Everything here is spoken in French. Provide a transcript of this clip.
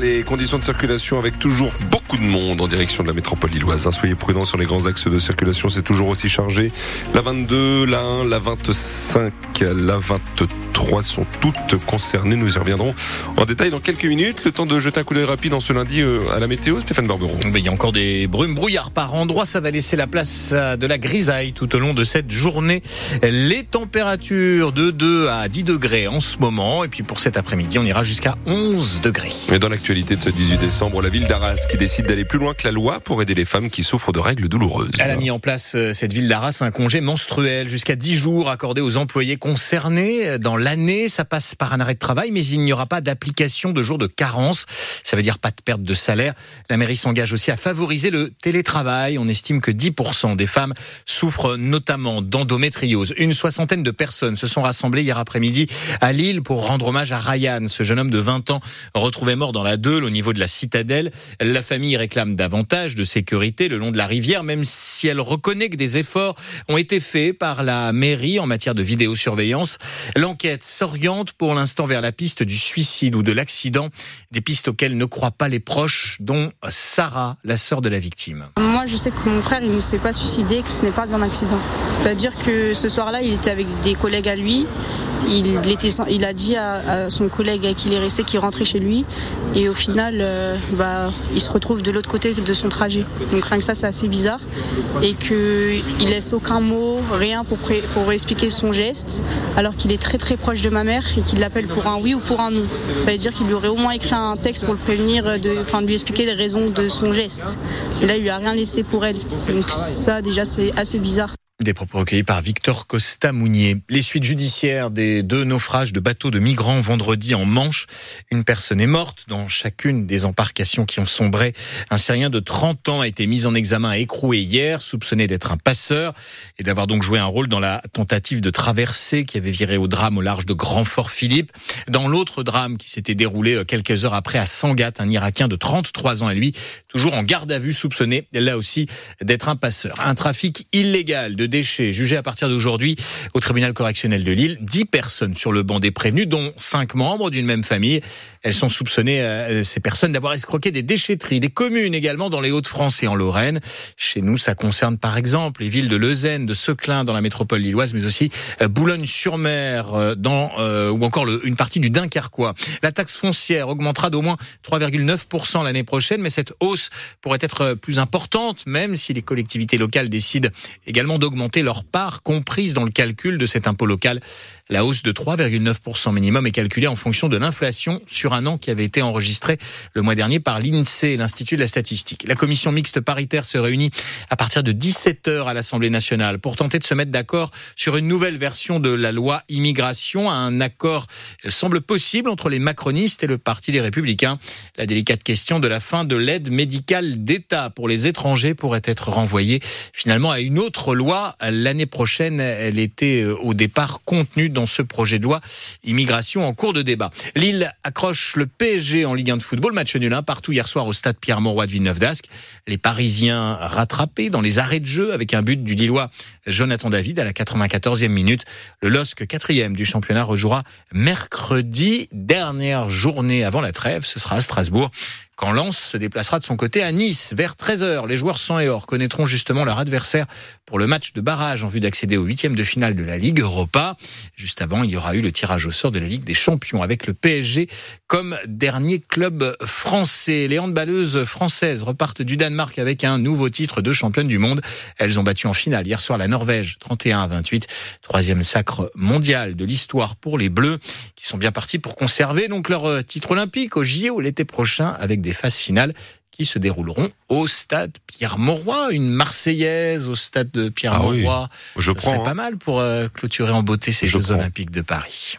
les conditions de circulation avec toujours beaucoup de monde en direction de la métropole lilloise. Hein, soyez prudents sur les grands axes de circulation, c'est toujours aussi chargé. La 22, la 1, la 25, la 23 sont toutes concernées. Nous y reviendrons en détail dans quelques minutes. Le temps de jeter un coup d'œil rapide en ce lundi euh, à la météo, Stéphane Barberon. Il y a encore des brumes brouillards par endroits. Ça va laisser la place à de la grisaille tout au long de cette journée. Les températures de 2 à 10 degrés en ce moment. Et puis pour cet après-midi, on ira jusqu'à 11 degrés. Et dans l'actualité de ce 18 décembre, la ville d'Arras qui décide d'aller plus loin que la loi pour aider les femmes qui souffrent de règles douloureuses. Elle a mis en place, euh, cette ville d'Arras, un congé menstruel jusqu'à 10 jours accordé aux employés concernés. Dans l'année, ça passe par un arrêt de travail, mais il n'y aura pas d'application de jours de carence. Ça veut dire pas de perte de salaire. La mairie s'engage aussi à favoriser le télétravail. On estime que 10% des femmes souffrent notamment d'endométriose. Une soixantaine de personnes se sont rassemblées hier après-midi à Lille pour rendre hommage à Ryan, ce jeune homme de 20 ans retrouvé mort dans la Deule au niveau de la citadelle. La famille réclame davantage de sécurité le long de la rivière, même si elle reconnaît que des efforts ont été faits par la mairie en matière de vidéosurveillance. L'enquête s'oriente pour l'instant vers la piste du suicide ou de l'accident, des pistes auxquelles ne croient pas les proches, dont Sarah, la sœur de la victime. Moi, je sais que mon frère, il ne s'est pas suicidé, que ce n'est pas un accident. C'est-à-dire que ce soir-là, il était avec des collègues à lui. Il, était, il a dit à, à son collègue qu'il est resté qu'il rentrait chez lui. Et au final, euh, bah, il se retrouve de l'autre côté de son trajet. Donc rien que ça, c'est assez bizarre. Et qu'il laisse aucun mot, rien pour, expliquer son geste, alors qu'il est très très proche de ma mère et qu'il l'appelle pour un oui ou pour un non. Ça veut dire qu'il lui aurait au moins écrit un texte pour le prévenir, de, enfin, lui expliquer les raisons de son geste. Et là, il lui a rien laissé pour elle. Donc ça, déjà, c'est assez bizarre. Des propos recueillis par Victor Costa Mounier. Les suites judiciaires des deux naufrages de bateaux de migrants vendredi en Manche. Une personne est morte dans chacune des embarcations qui ont sombré. Un Syrien de 30 ans a été mis en examen et écroué hier, soupçonné d'être un passeur et d'avoir donc joué un rôle dans la tentative de traversée qui avait viré au drame au large de Grand-Fort-Philippe. Dans l'autre drame qui s'était déroulé quelques heures après à Sangatte, un Irakien de 33 ans à lui, toujours en garde à vue, soupçonné là aussi d'être un passeur. Un trafic illégal de déchets jugé à partir d'aujourd'hui au tribunal correctionnel de Lille. Dix personnes sur le banc des prévenus, dont cinq membres d'une même famille. Elles sont soupçonnées, euh, ces personnes, d'avoir escroqué des déchetteries, des communes également dans les Hauts-de-France et en Lorraine. Chez nous, ça concerne par exemple les villes de Leuzen, de Seclin dans la métropole lilloise, mais aussi euh, Boulogne-sur-Mer euh, dans euh, ou encore une partie du Dunkerquois. La taxe foncière augmentera d'au moins 3,9% l'année prochaine, mais cette hausse pourrait être plus importante, même si les collectivités locales décident également d'augmenter leur part comprise dans le calcul de cet impôt local. La hausse de 3,9% minimum est calculée en fonction de l'inflation sur un an qui avait été enregistré le mois dernier par l'INSEE, l'Institut de la statistique. La commission mixte paritaire se réunit à partir de 17h à l'Assemblée nationale pour tenter de se mettre d'accord sur une nouvelle version de la loi immigration. Un accord semble possible entre les macronistes et le Parti des Républicains. La délicate question de la fin de l'aide médicale d'État pour les étrangers pourrait être renvoyée finalement à une autre loi l'année prochaine. Elle était au départ contenue dans ce projet de loi immigration en cours de débat. Lille accroche le PSG en Ligue 1 de football, match nul un partout hier soir au stade Pierre-Mauroy de Villeneuve-d'Ascq. Les Parisiens rattrapés dans les arrêts de jeu avec un but du Lillois Jonathan David à la 94e minute. Le LOSC quatrième du championnat rejouera mercredi, dernière journée avant la trêve. Ce sera à Strasbourg quand Lens se déplacera de son côté à Nice vers 13h. Les joueurs sang et or connaîtront justement leur adversaire pour le match de barrage en vue d'accéder au huitième de finale de la Ligue Europa. Juste avant, il y aura eu le tirage au sort de la Ligue des Champions avec le PSG comme dernier club français. Les handballeuses françaises repartent du Danemark avec un nouveau titre de championne du monde. Elles ont battu en finale hier soir la Norvège 31 à 28. Troisième sacre mondial de l'histoire pour les Bleus qui sont bien partis pour conserver donc leur titre olympique au JO l'été prochain avec des phases finales qui se dérouleront au stade Pierre-Mauroy, une Marseillaise au stade de Pierre-Mauroy. Ah oui, je Ça prends. serait pas hein. mal pour euh, clôturer en beauté ces Je Jeux prends. Olympiques de Paris.